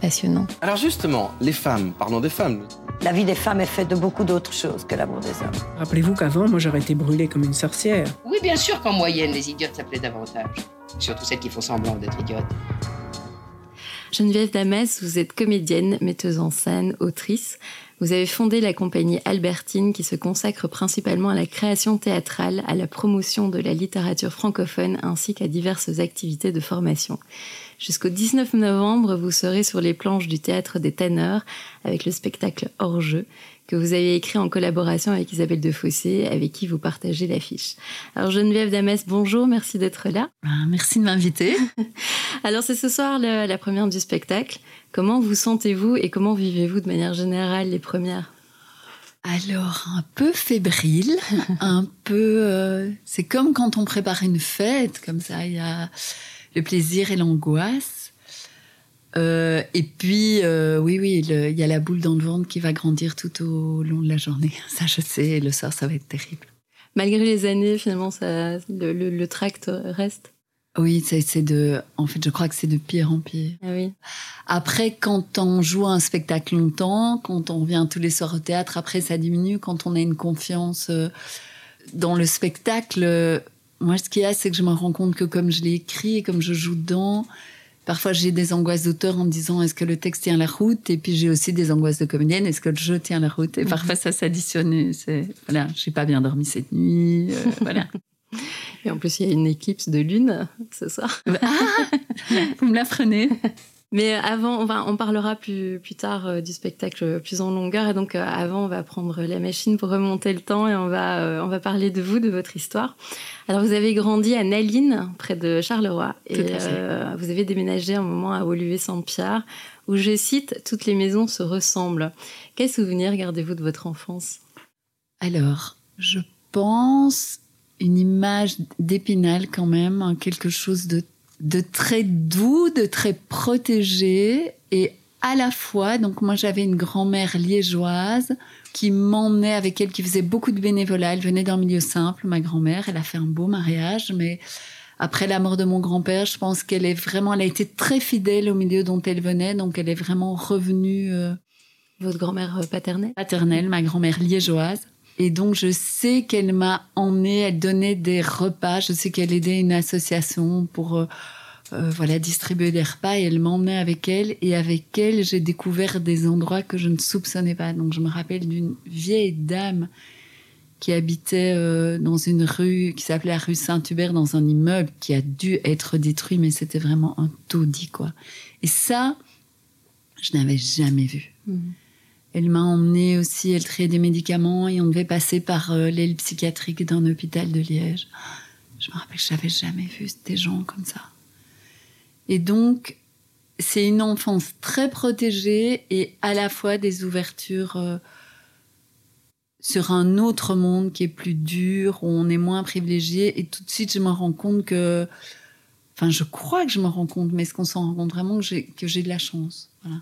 passionnant. Alors justement, les femmes, parlons des femmes. La vie des femmes est faite de beaucoup d'autres choses que l'amour des hommes. Rappelez-vous qu'avant, moi, j'aurais été brûlée comme une sorcière. Oui, bien sûr qu'en moyenne, les idiotes s'appelaient davantage. Surtout celles qui font semblant d'être idiotes. Geneviève Damès, vous êtes comédienne, metteuse en scène, autrice. Vous avez fondé la compagnie Albertine qui se consacre principalement à la création théâtrale, à la promotion de la littérature francophone ainsi qu'à diverses activités de formation. Jusqu'au 19 novembre, vous serez sur les planches du théâtre des Tanneurs avec le spectacle Hors jeu que vous avez écrit en collaboration avec Isabelle Defossé, avec qui vous partagez l'affiche. Alors Geneviève Damès, bonjour, merci d'être là. Ben, merci de m'inviter. Alors c'est ce soir la première du spectacle. Comment vous sentez-vous et comment vivez-vous de manière générale les premières? Alors, un peu fébrile, un peu... Euh, c'est comme quand on prépare une fête, comme ça, il y a le plaisir et l'angoisse. Euh, et puis, euh, oui, oui, il y a la boule dans le ventre qui va grandir tout au long de la journée. Ça, je sais, le soir, ça va être terrible. Malgré les années, finalement, ça, le, tract reste oui, c'est de. En fait, je crois que c'est de pire en pire. Ah oui. Après, quand on joue un spectacle longtemps, quand on vient tous les soirs au théâtre, après ça diminue. Quand on a une confiance euh, dans le spectacle, moi, ce qu'il y a, c'est que je me rends compte que comme je l'ai écrit et comme je joue dedans, parfois j'ai des angoisses d'auteur en me disant est-ce que le texte tient la route? Et puis j'ai aussi des angoisses de comédienne est-ce que le jeu tient la route? Et mhm. parfois ça s'additionne. C'est voilà, j'ai pas bien dormi cette nuit. Euh, voilà. Et en plus, il y a une éclipse de lune ce soir. Ah Vous me l'apprenez mais avant, on, va, on parlera plus, plus tard euh, du spectacle plus en longueur. Et donc, euh, avant, on va prendre la machine pour remonter le temps et on va, euh, on va parler de vous, de votre histoire. Alors, vous avez grandi à Naline, près de Charleroi. Et vous avez déménagé un moment à Woluwe-Saint-Pierre, où, je cite, toutes les maisons se ressemblent. Quels souvenirs gardez-vous de votre enfance? Alors, je pense une image d'Épinal quand même, hein, quelque chose de de très doux, de très protégé et à la fois, donc moi j'avais une grand-mère liégeoise qui m'emmenait avec elle, qui faisait beaucoup de bénévolat. Elle venait d'un milieu simple, ma grand-mère. Elle a fait un beau mariage, mais après la mort de mon grand-père, je pense qu'elle est vraiment, elle a été très fidèle au milieu dont elle venait, donc elle est vraiment revenue. Euh, Votre grand-mère euh, paternelle? Paternelle, ma grand-mère liégeoise. Et donc, je sais qu'elle m'a emmenée, elle donnait des repas. Je sais qu'elle aidait une association pour euh, euh, voilà distribuer des repas et elle m'emmenait avec elle. Et avec elle, j'ai découvert des endroits que je ne soupçonnais pas. Donc, je me rappelle d'une vieille dame qui habitait euh, dans une rue qui s'appelait la rue Saint-Hubert, dans un immeuble qui a dû être détruit, mais c'était vraiment un taudis, quoi. Et ça, je n'avais jamais vu. Mmh. Elle m'a emmené aussi, elle triait des médicaments et on devait passer par euh, l'aile psychiatrique d'un hôpital de Liège. Je me rappelle, je n'avais jamais vu des gens comme ça. Et donc, c'est une enfance très protégée et à la fois des ouvertures euh, sur un autre monde qui est plus dur, où on est moins privilégié. Et tout de suite, je me rends compte que. Enfin, je crois que je me rends compte, mais est-ce qu'on s'en rend compte vraiment que j'ai de la chance? Voilà.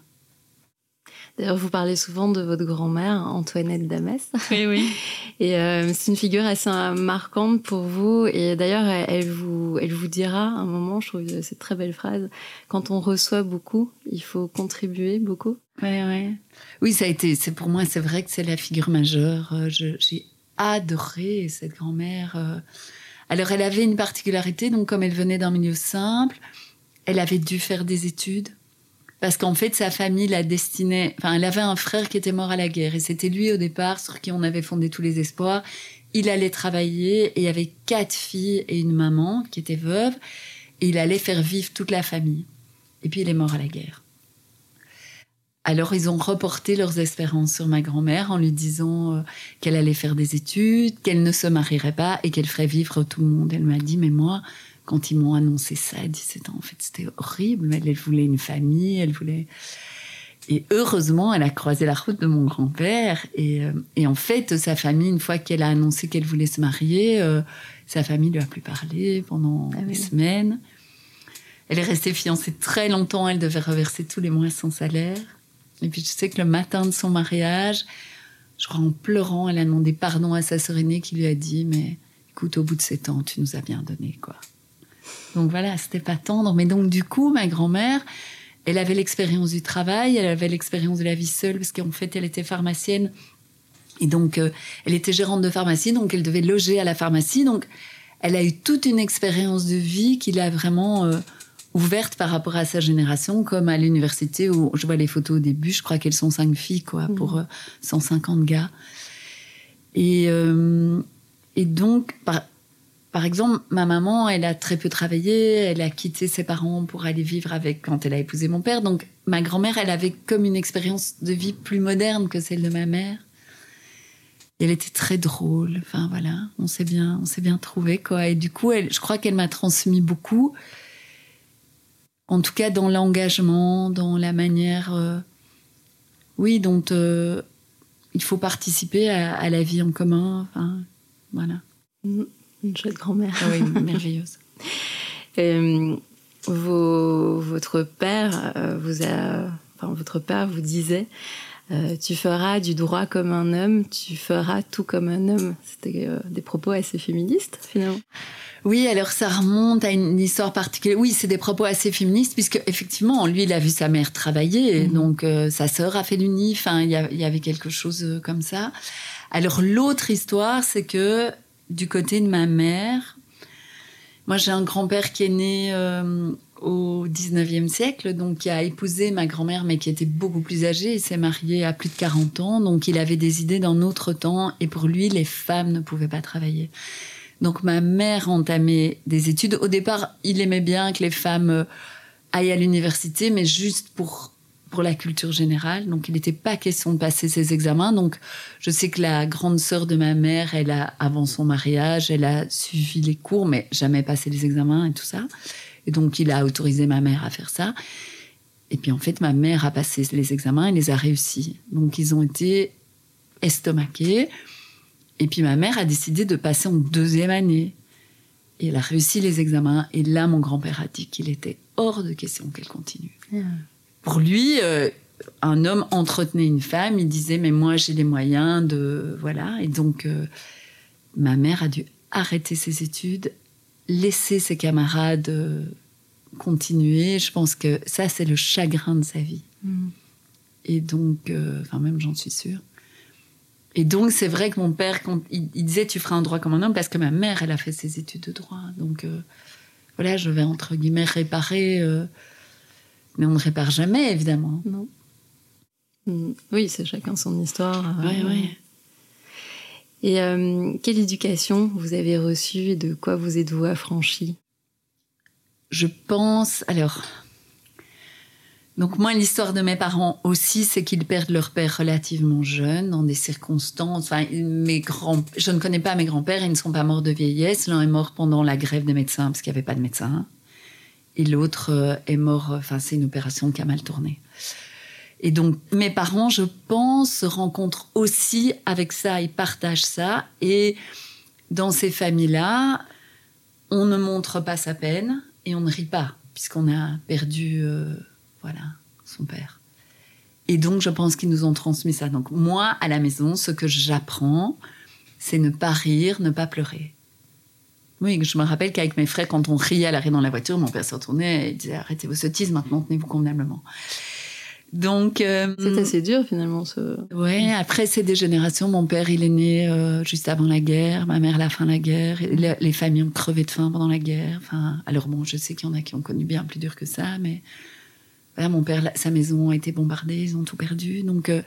D'ailleurs, vous parlez souvent de votre grand-mère, Antoinette Damès. Oui, oui. Et euh, c'est une figure assez marquante pour vous. Et d'ailleurs, elle vous, elle vous dira un moment, je trouve cette très belle phrase, quand on reçoit beaucoup, il faut contribuer beaucoup. Oui, oui. Oui, ça a été, c'est pour moi, c'est vrai que c'est la figure majeure. Euh, j'ai adoré cette grand-mère. Euh. Alors, elle avait une particularité, donc comme elle venait d'un milieu simple, elle avait dû faire des études Parce qu'en fait, sa famille la destinait. Enfin, elle avait un frère qui était mort à la guerre. Et c'était lui, au départ, sur qui on avait fondé tous les espoirs. Il allait travailler et il y avait quatre filles et une maman qui était veuve. Et il allait faire vivre toute la famille. Et puis, il est mort à la guerre. Alors, ils ont reporté leurs espérances sur ma grand-mère en lui disant euh, qu'elle allait faire des études, qu'elle ne se marierait pas et qu'elle ferait vivre tout le monde. Elle m'a dit, mais moi, quand ils m'ont annoncé ça à 17 ans, en fait, c'était horrible. Elle, elle voulait une famille, elle voulait. Et heureusement, elle a croisé la route de mon grand-père. Et, euh, et en fait, sa famille, une fois qu'elle a annoncé qu'elle voulait se marier, euh, sa famille lui a plus parlé pendant Ah oui. des semaines. Elle est restée fiancée très longtemps. Elle devait reverser tous les mois son salaire. Et puis, je sais que le matin de son mariage, je crois en pleurant, elle a demandé pardon à sa sœur aînée qui lui a dit Mais écoute, au bout de sept ans, tu nous as bien donné, quoi. Donc voilà, c'était pas tendre. Mais donc, du coup, ma grand-mère, elle avait l'expérience du travail, elle avait l'expérience de la vie seule, parce qu'en fait, elle était pharmacienne. Et donc, euh, elle était gérante de pharmacie, donc elle devait loger à la pharmacie. Donc, elle a eu toute une expérience de vie qui l'a vraiment euh, ouverte par rapport à sa génération, comme à l'université où je vois les photos au début, je crois qu'elles sont cinq filles, quoi, pour euh, 150 gars. Et, euh, et donc, par, par exemple, ma maman, elle a très peu travaillé, elle a quitté ses parents pour aller vivre avec quand elle a épousé mon père. Donc, ma grand-mère, elle avait comme une expérience de vie plus moderne que celle de ma mère. Elle était très drôle. Enfin voilà, on s'est bien, on s'est bien trouvé quoi. Et du coup, je crois qu'elle m'a transmis beaucoup. En tout cas, dans l'engagement, dans la manière, euh, oui, dont euh, il faut participer à, à la vie en commun. Enfin, voilà. Une chouette grand-mère. Ah oui, merveilleuse. Euh, vos- votre père euh, vous a, enfin, votre père vous disait, euh, tu feras du droit comme un homme, tu feras tout comme un homme. C'était euh, des propos assez féministes finalement. Oui, alors ça remonte à une histoire particulière. Oui, c'est des propos assez féministes, puisque effectivement, lui, il a vu sa mère travailler, et Mhm. donc euh, sa sœur a fait l'uni. Enfin, il y, avait quelque chose comme ça. Alors l'autre histoire, c'est que du côté de ma mère, moi j'ai un grand-père qui est né euh, au 19e siècle, donc qui a épousé ma grand-mère, mais qui était beaucoup plus âgé. Il s'est marié à plus de 40 ans, donc il avait des idées d'un autre temps, et pour lui, les femmes ne pouvaient pas travailler. Donc ma mère entamait des études. Au départ, il aimait bien que les femmes euh, aillent à l'université, mais juste pour pour la culture générale. Donc il n'était pas question de passer ses examens. Donc je sais que la grande sœur de ma mère, elle a avant son mariage, elle a suivi les cours, mais jamais passé les examens et tout ça. Et donc il a autorisé ma mère à faire ça. Et puis en fait, ma mère a passé les examens et les a réussis. Donc ils ont été estomaqués. Et puis ma mère a décidé de passer en deuxième année. Et elle a réussi les examens. Et là, mon grand-père a dit qu'il était hors de question qu'elle continue. Pour lui, euh, un homme entretenait une femme. Il disait, mais moi, j'ai les moyens de... Voilà. Et donc, euh, ma mère a dû arrêter ses études, laisser ses camarades euh, continuer. Je pense que ça, c'est le chagrin de sa vie. Et donc, enfin, même j'en suis sûre. Et donc, c'est vrai que mon père, quand il, il disait tu feras un droit comme un homme, parce que ma mère, elle a fait ses études de droit. Donc, euh, voilà, je vais entre guillemets réparer. euh, mais on ne répare jamais, évidemment. Non. Mm. Oui, c'est chacun son histoire. euh, Ouais, ouais. Et euh, quelle éducation vous avez reçue et de quoi vous êtes-vous affranchi Je pense. Alors. Donc, moi, l'histoire de mes parents aussi, c'est qu'ils perdent leur père relativement jeune, dans des circonstances. Enfin, mes grands. Je ne connais pas mes grands-pères, ils ne sont pas morts de vieillesse. L'un est mort pendant la grève des médecins, parce qu'il n'y avait pas de médecin. Et l'autre euh, est mort. Enfin, c'est une opération qui a mal tourné. Et donc, mes parents, je pense, se rencontrent aussi avec ça, ils partagent ça. Et dans ces familles-là, on ne montre pas sa peine et on ne rit pas, puisqu'on a perdu, euh, voilà, son père. Et donc, je pense qu'ils nous ont transmis ça. Donc, moi, à la maison, ce que j'apprends, c'est ne pas rire, ne pas pleurer. Oui, je me rappelle qu'avec mes frères, quand on riait à l'arrêt dans la voiture, mon père se retournait et disait Arrêtez vos sottises, maintenant tenez-vous convenablement. Donc. euh, C'est assez dur finalement ce. Ouais, après c'est des générations. Mon père, il est né euh, juste avant la guerre. Ma mère, la fin de la guerre. Les familles ont crevé de faim pendant la guerre. Enfin, alors bon, je sais qu'il y en a qui ont connu bien plus dur que ça, mais voilà, mon père, sa maison a été bombardée, ils ont tout perdu. Donc, euh,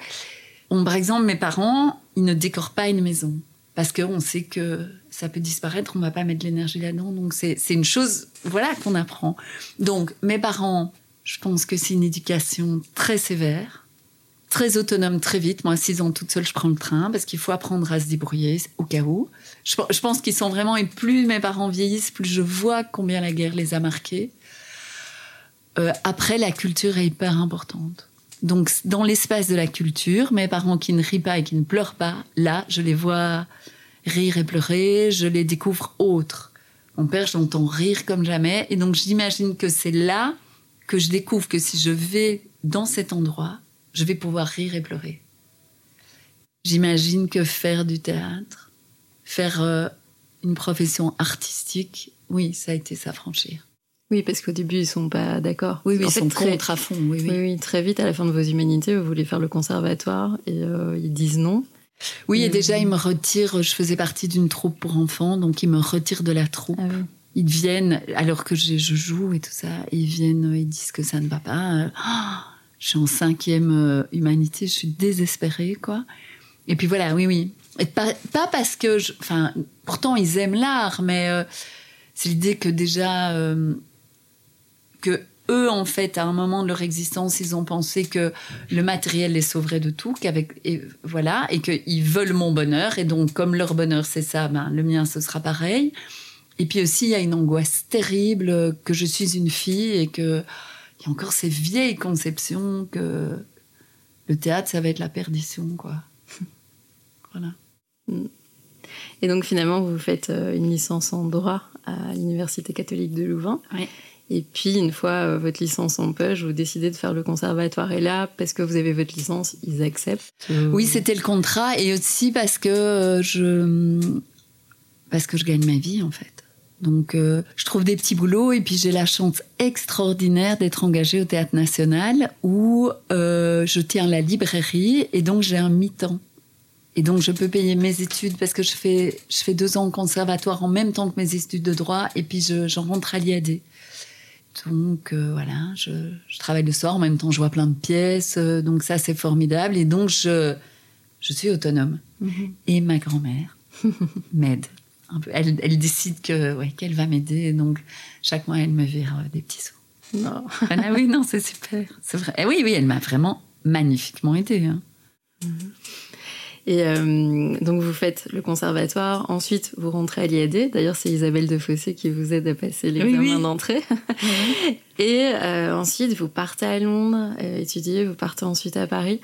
on, par exemple, mes parents, ils ne décorent pas une maison parce qu'on sait que ça peut disparaître, on va pas mettre l'énergie là-dedans. Donc, c'est une chose, voilà, qu'on apprend. Donc, mes parents, je pense que c'est une éducation très sévère très autonome très vite. Moi, à 6 ans toute seule, je prends le train parce qu'il faut apprendre à se débrouiller au cas où. Je, je pense qu'ils sont vraiment, et plus mes parents vieillissent, plus je vois combien la guerre les a marqués. Euh, après, la culture est hyper importante. Donc, dans l'espace de la culture, mes parents qui ne rient pas et qui ne pleurent pas, là, je les vois rire et pleurer, je les découvre autres. Mon père, je l'entends rire comme jamais. Et donc, j'imagine que c'est là que je découvre que si je vais dans cet endroit, je vais pouvoir rire et pleurer. J'imagine que faire du théâtre, faire euh, une profession artistique, oui, ça a été s'affranchir. Oui, parce qu'au début, ils sont pas d'accord. Oui, oui, ils sont très... contre à fond. Oui oui. oui, très vite, à la fin de vos humanités, vous voulez faire le conservatoire et euh, ils disent non. Oui, et, déjà, ils me retirent. Je faisais partie d'une troupe pour enfants, donc ils me retirent de la troupe. Ah ils viennent, alors que je, joue et tout ça, ils viennent, ils disent que ça ne va pas. je suis en cinquième euh, humanité, je suis désespérée, quoi. Et puis voilà, oui, oui. Et pas, parce que, enfin, pourtant ils aiment l'art, mais euh, c'est l'idée que déjà euh, que eux, en fait, à un moment de leur existence, ils ont pensé que le matériel les sauverait de tout, qu'avec et voilà, et qu'ils veulent mon bonheur, et donc comme leur bonheur c'est ça, ben le mien ce sera pareil. Et puis aussi, il y a une angoisse terrible que je suis une fille et que il y a encore ces vieilles conceptions que le théâtre, ça va être la perdition, quoi. voilà. Et donc finalement, vous faites euh, une licence en droit à l'Université catholique de Louvain. Oui. Et puis, une fois euh, votre licence en poche, vous décidez de faire le conservatoire. Et là, parce que vous avez votre licence, ils acceptent. Oui, c'était le contrat. Et aussi parce que euh, je, parce que je gagne ma vie, en fait. Donc, euh, je trouve des petits boulots et puis j'ai la chance extraordinaire d'être engagée au Théâtre National où euh, je tiens la librairie et donc j'ai un mi-temps. Et donc, je peux payer mes études parce que je fais, je fais deux ans au conservatoire en même temps que mes études de droit et puis je, j'en rentre à l'IAD. Donc, euh, voilà, je, je, travaille le soir, en même temps, je vois plein de pièces. donc, ça, c'est formidable. Et donc, je, je suis autonome. Mm-hmm. Et ma grand-mère m'aide elle, décide que ouais, qu'elle va m'aider. Donc, chaque mois, elle me vire euh, des petits sous. Non. ah oui, non, c'est super. C'est vrai. Et oui, oui, elle m'a vraiment magnifiquement aidée. Hein. Mhm. Et euh, donc, vous faites le conservatoire. Ensuite, vous rentrez à l'IAD. D'ailleurs, c'est Isabelle de Fossé qui vous aide à passer l'examen d'entrée. Et euh, ensuite, vous partez à Londres étudier. Vous partez ensuite à Paris.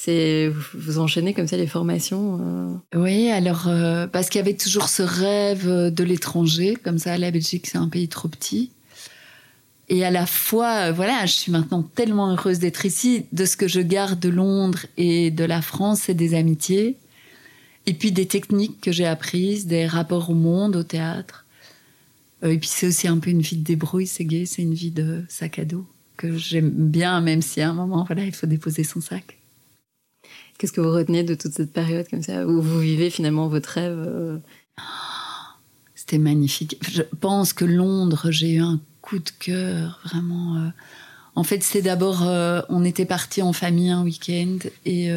C'est vous, enchaînez comme ça les formations. Euh. Oui, alors euh, parce qu'il y avait toujours ce rêve euh, de l'étranger, comme ça la Belgique c'est un pays trop petit. Et à la fois, voilà, je suis maintenant tellement heureuse d'être ici. De ce que je garde de Londres et de la France, c'est des amitiés. Et puis des techniques que j'ai apprises, des rapports au monde, au théâtre. et puis c'est aussi un peu une vie de débrouille, c'est gay, c'est une vie de sac à dos que j'aime bien, même si à un moment, voilà, il faut déposer son sac. Qu'est-ce que vous retenez de toute cette période comme ça, où vous vivez finalement votre rêve euh? C'était magnifique. Je pense que Londres, j'ai eu un coup de cœur, vraiment. Euh. En fait, c'est d'abord, euh, on était partis en famille un week-end et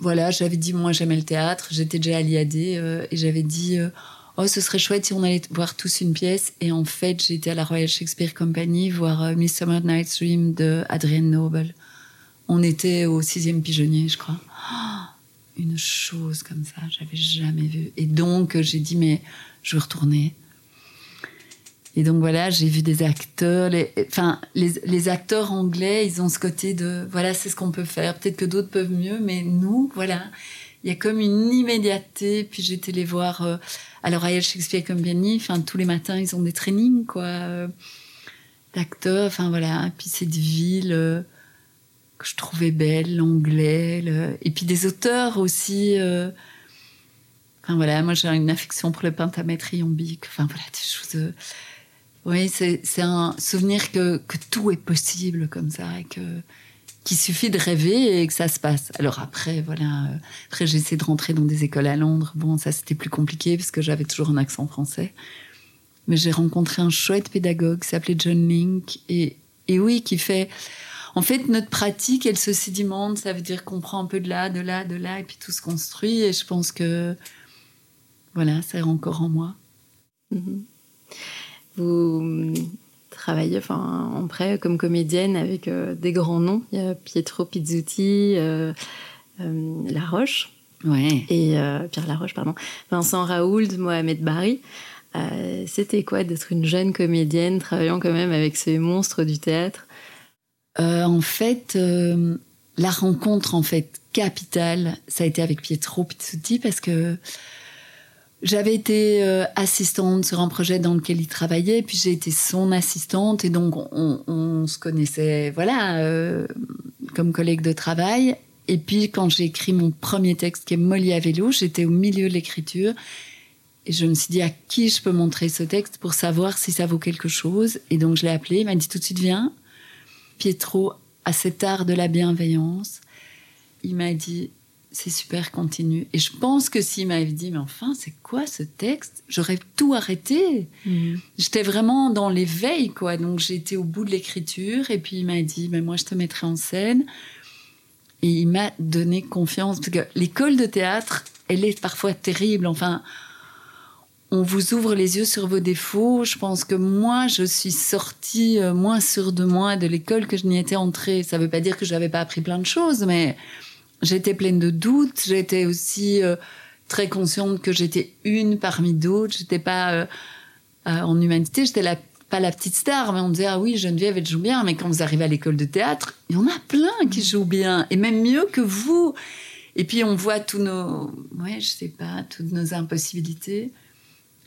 voilà, j'avais dit, moi j'aimais le théâtre, j'étais déjà à l'IAD et j'avais dit, oh, ce serait chouette si on allait voir tous une pièce. Et en fait, j'étais à la Royal Shakespeare Company voir Midsummer Night's Dream de Adrienne Noble. On était au sixième pigeonnier, je crois. Oh, une chose comme ça, j'avais jamais vu. Et donc, j'ai dit, mais je veux retourner. Et donc voilà, j'ai vu des acteurs, les, enfin les, acteurs anglais, ils ont ce côté de voilà, c'est ce qu'on peut faire. Peut-être que d'autres peuvent mieux, mais nous, voilà, il y a comme une immédiateté. Puis j'étais les voir euh, à la Royal Shakespeare Company. Enfin tous les matins, ils ont des trainings quoi euh, d'acteurs. Enfin voilà, puis cette ville. Euh, que je trouvais belle, l'anglais, et puis des auteurs aussi. Euh, enfin voilà, moi j'ai une affection pour le pentamètre iambique. Enfin voilà, des choses. Oui, c'est un souvenir que, tout est possible comme ça et qu'il suffit de rêver et que ça se passe. Alors après, voilà, euh, après j'ai essayé de rentrer dans des écoles à Londres. Bon, ça c'était plus compliqué parce que j'avais toujours un accent français. Mais j'ai rencontré un chouette pédagogue qui s'appelait John Link et oui, qui fait. En fait, notre pratique, elle se sédimente. Ça veut dire qu'on prend un peu de là, de là, de là, et puis tout se construit. Et je pense que. Voilà, c'est encore en moi. Mhm. Vous travaillez enfin, en prêt comme comédienne avec euh, des grands noms. Il y a Pietro Pizzuti, euh, euh, La Roche. Ouais. Et Pierre Laroche, pardon. Vincent Raoult, Mohamed Bari. C'était quoi d'être une jeune comédienne travaillant quand même avec ces monstres du théâtre? En fait, la rencontre en fait capitale, ça a été avec Pietro Pizzuti parce que j'avais été euh, assistante sur un projet dans lequel il travaillait, puis j'ai été son assistante, et donc on, se connaissait, voilà, euh, comme collègue de travail. Et puis quand j'ai écrit mon premier texte, qui est Molly à vélo, j'étais au milieu de l'écriture, et je me suis dit à qui je peux montrer ce texte pour savoir si ça vaut quelque chose? Et donc je l'ai appelé, il m'a dit tout de suite viens. Pietro a cet art de la bienveillance. Il m'a dit c'est super, continue. Et je pense que s'il m'avait dit, mais enfin, c'est quoi ce texte? J'aurais tout arrêté. Mhm. J'étais vraiment dans l'éveil, quoi. Donc j'étais au bout de l'écriture, et puis il m'a dit, mais moi, je te mettrai en scène. Et il m'a donné confiance, parce que l'école de théâtre, elle est parfois terrible. Enfin, on vous ouvre les yeux sur vos défauts. Je pense que moi, je suis sortie euh, moins sûre de moi de l'école que je n'y étais entrée. Ça ne veut pas dire que je n'avais pas appris plein de choses, mais J'étais pleine de doutes. J'étais aussi euh, très consciente que j'étais une parmi d'autres. J'étais pas euh, euh, en humanité. J'étais pas la petite star, mais on disait ah oui Geneviève elle joue bien. Mais quand vous arrivez à l'école de théâtre, il y en a plein qui mm. jouent bien et même mieux que vous. Et puis on voit tous nos, ouais, je sais pas, toutes nos impossibilités.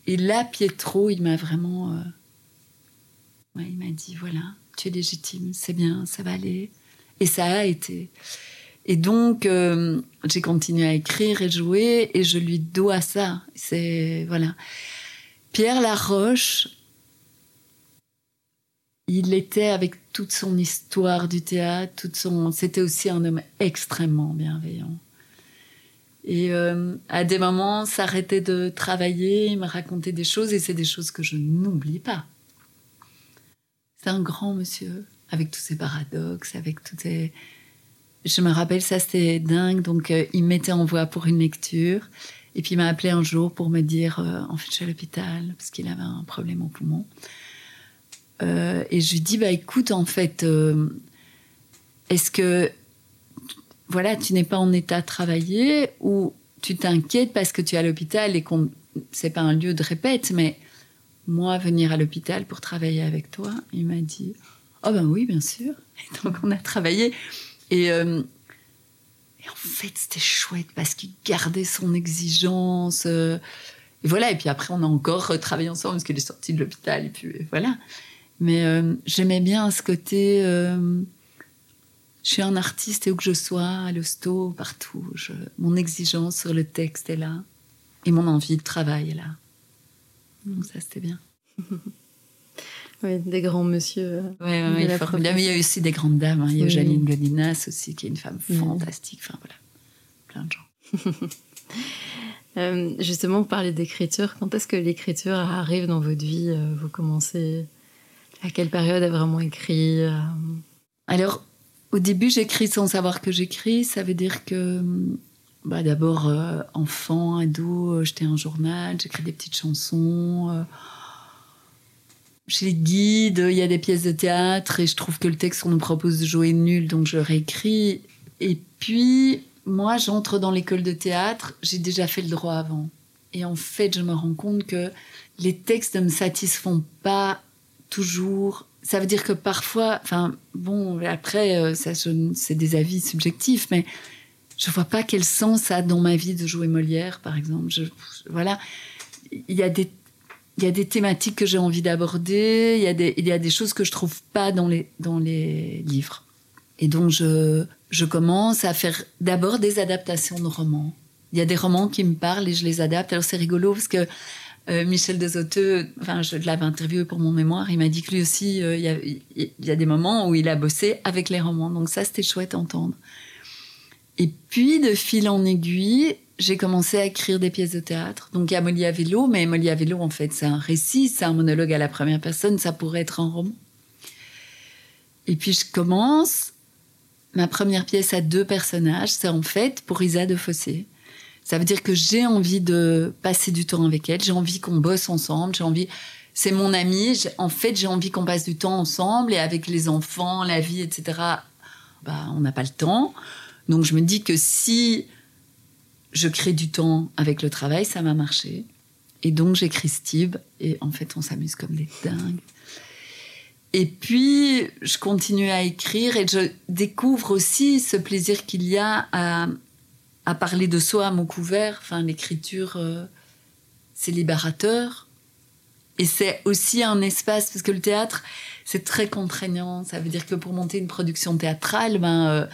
Et là, Pietro, il m'a vraiment, ouais, il m'a dit voilà, tu es légitime, c'est bien, ça va aller. Et ça a été. Et donc, euh, j'ai continué à écrire et jouer, et je lui dois ça. C'est voilà. Pierre Laroche, il était avec toute son histoire du théâtre, toute son. C'était aussi un homme extrêmement bienveillant. Et euh, à des moments, s'arrêtait de travailler, il me racontait des choses, et c'est des choses que je n'oublie pas. C'est un grand monsieur, avec tous ses paradoxes, avec toutes ses je me rappelle, ça c'était dingue. Donc, euh, il me mettait en voie pour une lecture. Et puis, il m'a appelé un jour pour me dire euh, En fait, je suis à l'hôpital parce qu'il avait un problème au poumon. Euh, et je lui dis Bah, écoute, en fait, est-ce que. Voilà, tu n'es pas en état de travailler ou tu t'inquiètes parce que tu es à l'hôpital et qu'on. C'est pas un lieu de répète, mais moi, venir à l'hôpital pour travailler avec toi, il m'a dit Oh, ben oui, bien sûr. Et donc, on a travaillé. Euh, et, en fait, c'était chouette parce qu'il gardait son exigence. Euh, et voilà, et puis après, on a encore travaillé ensemble parce qu'il est sorti de l'hôpital. Et puis voilà. Mais euh, j'aimais bien ce côté. je suis un artiste et où que je sois, à l'hosto, partout, mon exigence sur le texte est là. Et mon envie de travail est là. Donc ça, c'était bien. Oui, des grands monsieur. Oui, ouais, il y a aussi des grandes dames. Hein. Il y a Janine Godinas aussi, qui est une femme fantastique. Enfin voilà, plein de gens. euh, justement, vous parlez d'écriture. Quand est-ce que l'écriture arrive dans votre vie euh, Vous commencez? À quelle période à vraiment écrire? Euh? Alors, au début, j'écris sans savoir que j'écris. Ça veut dire que, bah, d'abord, euh, enfant, ado, j'étais un journal, j'écris des petites chansons chez les guides, il y a des pièces de théâtre et je trouve que le texte qu'on nous propose de jouer est nul, donc je réécris. Et puis, moi, j'entre dans l'école de théâtre, j'ai déjà fait le droit avant. Et en fait, je me rends compte que les textes ne me satisfont pas toujours. Ça veut dire que parfois, enfin, bon, après, euh, ça, c'est des avis subjectifs, mais je vois pas quel sens ça a dans ma vie de jouer Molière, par exemple. Je, voilà. Il y a des il y a des thématiques que j'ai envie d'aborder, il, y a des, choses que je trouve pas dans les, livres. Et donc, je, je commence à faire d'abord des adaptations de romans. Il y a des romans qui me parlent et je les adapte. Alors, c'est rigolo parce que euh, Michel Desoteux, enfin, je l'avais interviewé pour mon mémoire, il m'a dit que lui aussi, euh, il, y a, il y a des moments où il a bossé avec les romans. Donc, ça, c'était chouette à entendre. Et puis, de fil en aiguille, j'ai commencé à écrire des pièces de théâtre. Donc il y a Molly à mais Molly à en fait, c'est un récit, c'est un monologue à la première personne, ça pourrait être un roman. Et puis je commence ma première pièce à deux personnages, c'est en fait pour Isa de Fossé. Ça veut dire que j'ai envie de passer du temps avec elle, j'ai envie qu'on bosse ensemble, j'ai envie. C'est mon amie, en fait, j'ai envie qu'on passe du temps ensemble et avec les enfants, la vie, etc. Bah, on n'a pas le temps. Donc je me dis que si je crée du temps avec le travail, ça va marcher. Et donc j'écris Steve et en fait on s'amuse comme des dingues. Et puis je continue à écrire et je découvre aussi ce plaisir qu'il y a à, à, parler de soi à mon couvert. Enfin l'écriture, euh, c'est libérateur. Et c'est aussi un espace, parce que le théâtre, c'est très contraignant. Ça veut dire que pour monter une production théâtrale, ben, euh,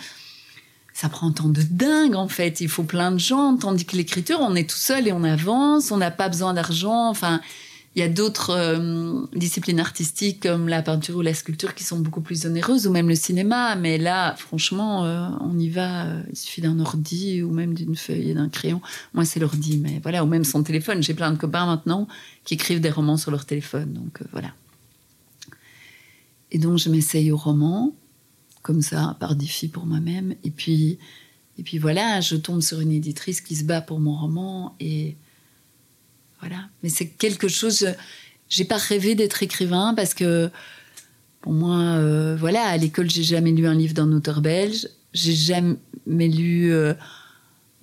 ça prend temps de dingue en fait. Il faut plein de gens, tandis que l'écriture, on est tout seul et on avance, on n'a pas besoin d'argent. Enfin, il y a d'autres euh, disciplines artistiques comme la peinture ou la sculpture qui sont beaucoup plus onéreuses, ou même le cinéma. Mais là, franchement, euh, on y va. Euh, il suffit d'un ordi ou même d'une feuille et d'un crayon. Moi, c'est l'ordi, mais voilà, ou même son téléphone. J'ai plein de copains maintenant qui écrivent des romans sur leur téléphone, donc voilà. Et donc, je m'essaye au roman comme ça, par défi pour moi-même. Et puis, et puis voilà, je tombe sur une éditrice qui se bat pour mon roman. Et voilà. Mais c'est quelque chose. J'ai pas rêvé d'être écrivain parce que pour moi, euh, voilà, à l'école, j'ai jamais lu un livre d'un auteur belge. J'ai jamais lu euh,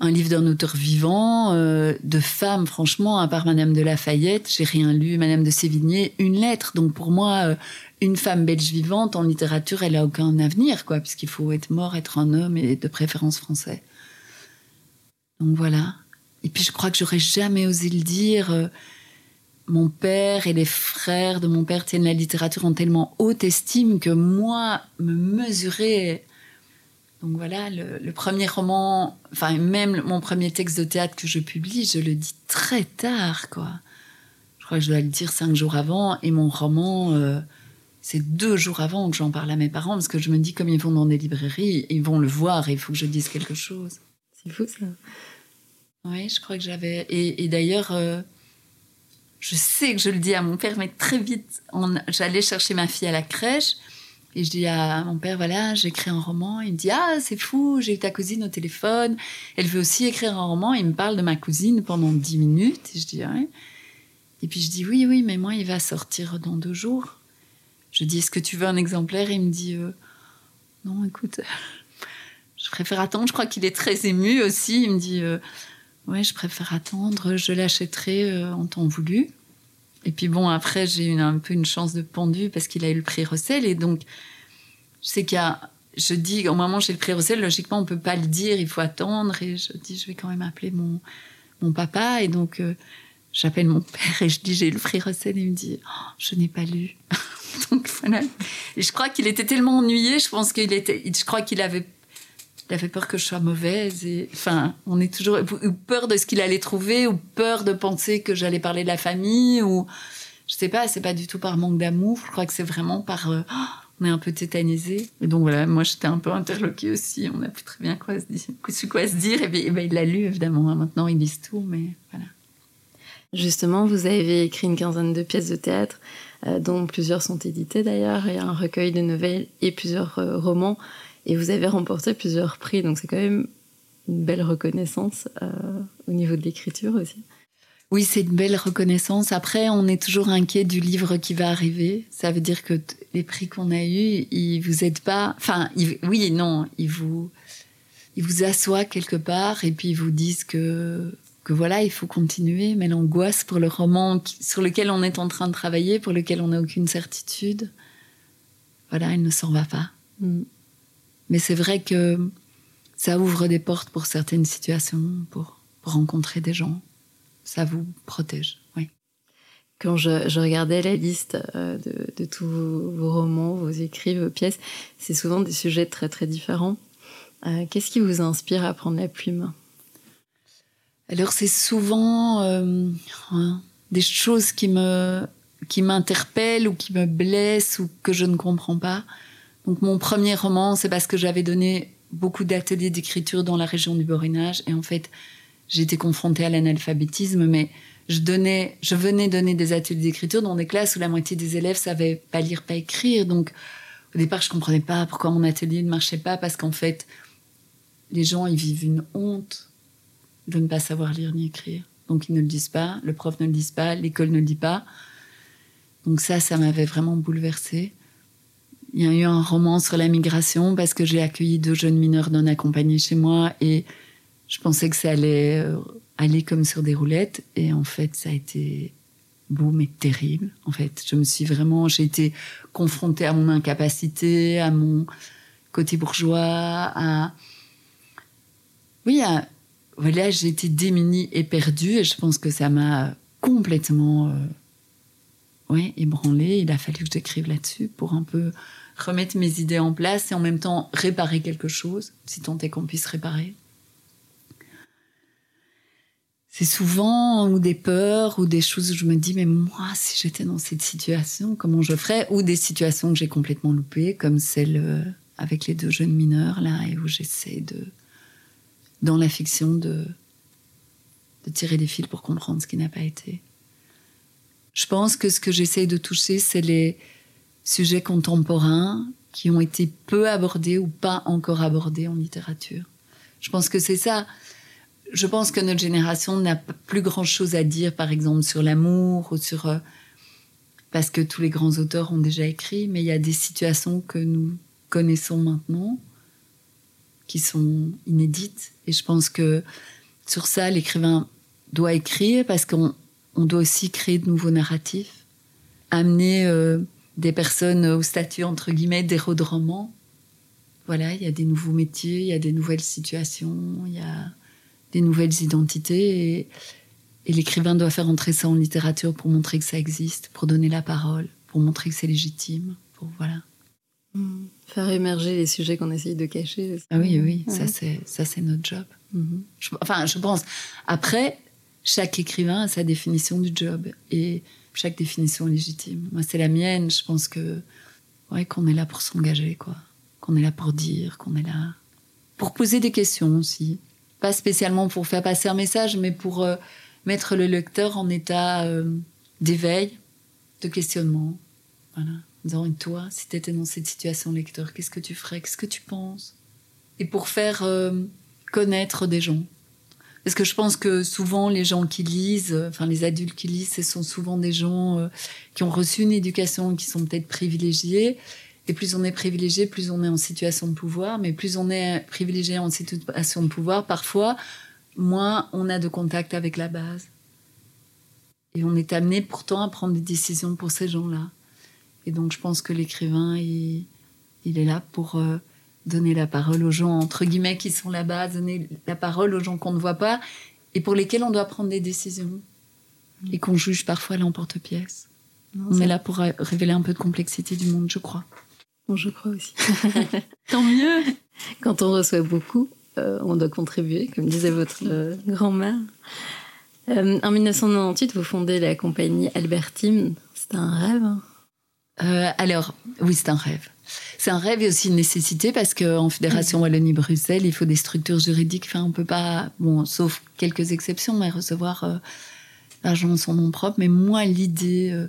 un livre d'un auteur vivant, euh, de femme, franchement, à part Madame de Lafayette, j'ai rien lu. Madame de Sévigné, une lettre. Donc pour moi, une femme belge vivante en littérature, elle a aucun avenir, quoi, puisqu'il faut être mort, être un homme et de préférence français. Donc voilà. Et puis je crois que j'aurais jamais osé le dire. Euh, mon père et les frères de mon père tiennent la littérature en tellement haute estime que moi, me mesurer. Donc voilà, le, premier roman, enfin même mon premier texte de théâtre que je publie, je le dis très tard, quoi. Je crois que je dois le dire cinq jours avant. Et mon roman, euh, c'est deux jours avant que j'en parle à mes parents parce que je me dis comme ils vont dans des librairies, ils vont le voir et il faut que je dise quelque chose. C'est fou ça. Oui, je crois que j'avais. Et, d'ailleurs, euh, je sais que je le dis à mon père, mais très vite, j'allais chercher ma fille à la crèche et je dis à mon père voilà, j'écris un roman. Il me dit ah c'est fou, j'ai eu ta cousine au téléphone. Elle veut aussi écrire un roman. Il me parle de ma cousine pendant dix minutes. Et je dis. Et puis je dis oui oui, mais moi il va sortir dans deux jours. Je dis Est-ce que tu veux un exemplaire? Il me dit euh, Non, écoute, je préfère attendre. Je crois qu'il est très ému aussi. Il me dit euh, Ouais, je préfère attendre, je l'achèterai euh, en temps voulu. Et puis bon, après, j'ai eu un peu une chance de pendu parce qu'il a eu le prix Rossel. Et donc, je qu'il y a. Je dis, au moment où j'ai le prix Rossel, logiquement, on peut pas le dire, il faut attendre. Et je dis, je vais quand même appeler mon, mon papa. Et donc, j'appelle mon père et je dis, j'ai le prix Rossel. Et il me dit, oh, je n'ai pas lu. Donc voilà. Et je crois qu'il était tellement ennuyé, je pense qu'il était, je crois qu'il avait, il avait peur que je sois mauvaise. Et, enfin, on est toujours ou peur de ce qu'il allait trouver, ou peur de penser que j'allais parler de la famille, ou je sais pas, c'est pas du tout par manque d'amour. Je crois que c'est vraiment par, euh, oh, on est un peu tétanisé. Et donc voilà, moi j'étais un peu interloquée aussi. On n'a plus très bien quoi se dire, quoi se dire. Et bien, ben, il l'a lu évidemment. Hein. Maintenant ils lisent tout, mais voilà. Justement, vous avez écrit une quinzaine de pièces de théâtre. Euh, dont plusieurs sont édités d'ailleurs. A un recueil de nouvelles et plusieurs euh, romans. Et vous avez remporté plusieurs prix, donc c'est quand même une belle reconnaissance euh, au niveau de l'écriture aussi. Oui, c'est une belle reconnaissance. Après, on est toujours inquiet du livre qui va arriver. Ça veut dire que les prix qu'on a eus, ils vous aident pas. Enfin, oui et non, ils vous, ils vous assoient quelque part et puis ils vous disent que voilà, il faut continuer, mais l'angoisse pour le roman sur lequel on est en train de travailler, pour lequel on n'a aucune certitude, voilà, il ne s'en va pas. Mm. Mais c'est vrai que ça ouvre des portes pour certaines situations, pour, rencontrer des gens. Ça vous protège, oui. Quand je, regardais la liste euh, de, tous vos romans, vos écrits, vos pièces, c'est souvent des sujets très très différents. Euh, qu'est-ce qui vous inspire à prendre la plume? Alors c'est souvent euh, hein, des choses qui me qui m'interpellent ou qui me blessent ou que je ne comprends pas. Donc mon premier roman, c'est parce que j'avais donné beaucoup d'ateliers d'écriture dans la région du Borinage et en fait été confrontée à l'analphabétisme, mais je donnais, je venais donner des ateliers d'écriture dans des classes où la moitié des élèves savaient pas lire, pas écrire. Donc Au départ, je comprenais pas pourquoi mon atelier ne marchait pas parce qu'en fait, les gens ils vivent une honte de ne pas savoir lire ni écrire. Donc ils ne le disent pas, le prof ne le dit pas, l'école ne le dit pas. Donc ça, ça m'avait vraiment bouleversée. Il y a eu un roman sur la migration parce que j'ai accueilli deux jeunes mineurs non accompagnés chez moi et je pensais que ça allait euh, aller comme sur des roulettes et en fait ça a été beau mais terrible. En fait, je me suis vraiment, j'ai été confrontée à mon incapacité, à mon côté bourgeois, à oui, voilà, j'ai été démunie et perdue et je pense que ça m'a complètement euh, ouais, ébranlée. Il a fallu que j'écrive là-dessus pour un peu remettre mes idées en place et en même temps réparer quelque chose, si tant est qu'on puisse réparer. C'est souvent ou des peurs ou des choses où je me dis mais moi si j'étais dans cette situation comment je ferais? Ou des situations que j'ai complètement loupées comme celle euh, avec les deux jeunes mineurs là et où j'essaie de dans la fiction de de tirer des fils pour comprendre ce qui n'a pas été. Je pense que ce que j'essaie de toucher c'est les sujets contemporains qui ont été peu abordés ou pas encore abordés en littérature. Je pense que c'est ça je pense que notre génération n'a plus grand-chose à dire, par exemple, sur l'amour ou sur... Euh, parce que tous les grands auteurs ont déjà écrit, mais il y a des situations que nous connaissons maintenant qui sont inédites. Et je pense que sur ça, l'écrivain doit écrire parce qu'on on doit aussi créer de nouveaux narratifs, amener euh, des personnes au statut, entre guillemets, d'héros de roman. Voilà, il y a des nouveaux métiers, il y a des nouvelles situations, il y a des nouvelles identités et, l'écrivain doit faire entrer ça en littérature pour montrer que ça existe, pour donner la parole, pour montrer que c'est légitime, pour voilà. Hmm. Faire émerger les sujets qu'on essaye de cacher. Ah oui, oui, ça c'est ça c'est notre job. Hmm. enfin, je pense. Après, chaque écrivain a sa définition du job et chaque définition est légitime. Moi, c'est la mienne. Je pense que ouais, qu'on est là pour s'engager, quoi. Qu'on est là pour dire, qu'on est là pour poser des questions aussi pas spécialement pour faire passer un message, mais pour euh, mettre le lecteur en état euh, d'éveil, de questionnement. Voilà. En disant, toi, si tu étais dans cette situation, lecteur, qu'est-ce que tu ferais? Qu'est-ce que tu penses? Et pour faire euh, connaître des gens. Parce que je pense que souvent, les gens qui lisent, enfin les adultes qui lisent, ce sont souvent des gens qui ont reçu une éducation, qui sont peut-être privilégiés et plus on est privilégié, plus on est en situation de pouvoir. Mais plus on est privilégié en situation de pouvoir, parfois, moins on a de contact avec la base. Et on est amené pourtant à prendre des décisions pour ces gens-là. Et donc je pense que l'écrivain, il, est là pour euh, donner la parole aux gens, entre guillemets, qui sont là-bas, donner la parole aux gens qu'on ne voit pas et pour lesquels on doit prendre des décisions. Et qu'on juge parfois l'emporte-pièce. On est là pour révéler un peu de complexité du monde, je crois je crois aussi. Tant mieux. Quand on reçoit beaucoup, euh, on doit contribuer, comme disait votre euh, grand-mère. Euh, en 1998, vous fondez la compagnie Albertine. C'est un rêve hein? Alors, oui, c'est un rêve. C'est un rêve et aussi une nécessité parce qu'en Fédération mm. Wallonie-Bruxelles, il faut des structures juridiques. Enfin, on peut pas, bon, sauf quelques exceptions, mais recevoir l'argent en son nom propre. Mais moi, l'idée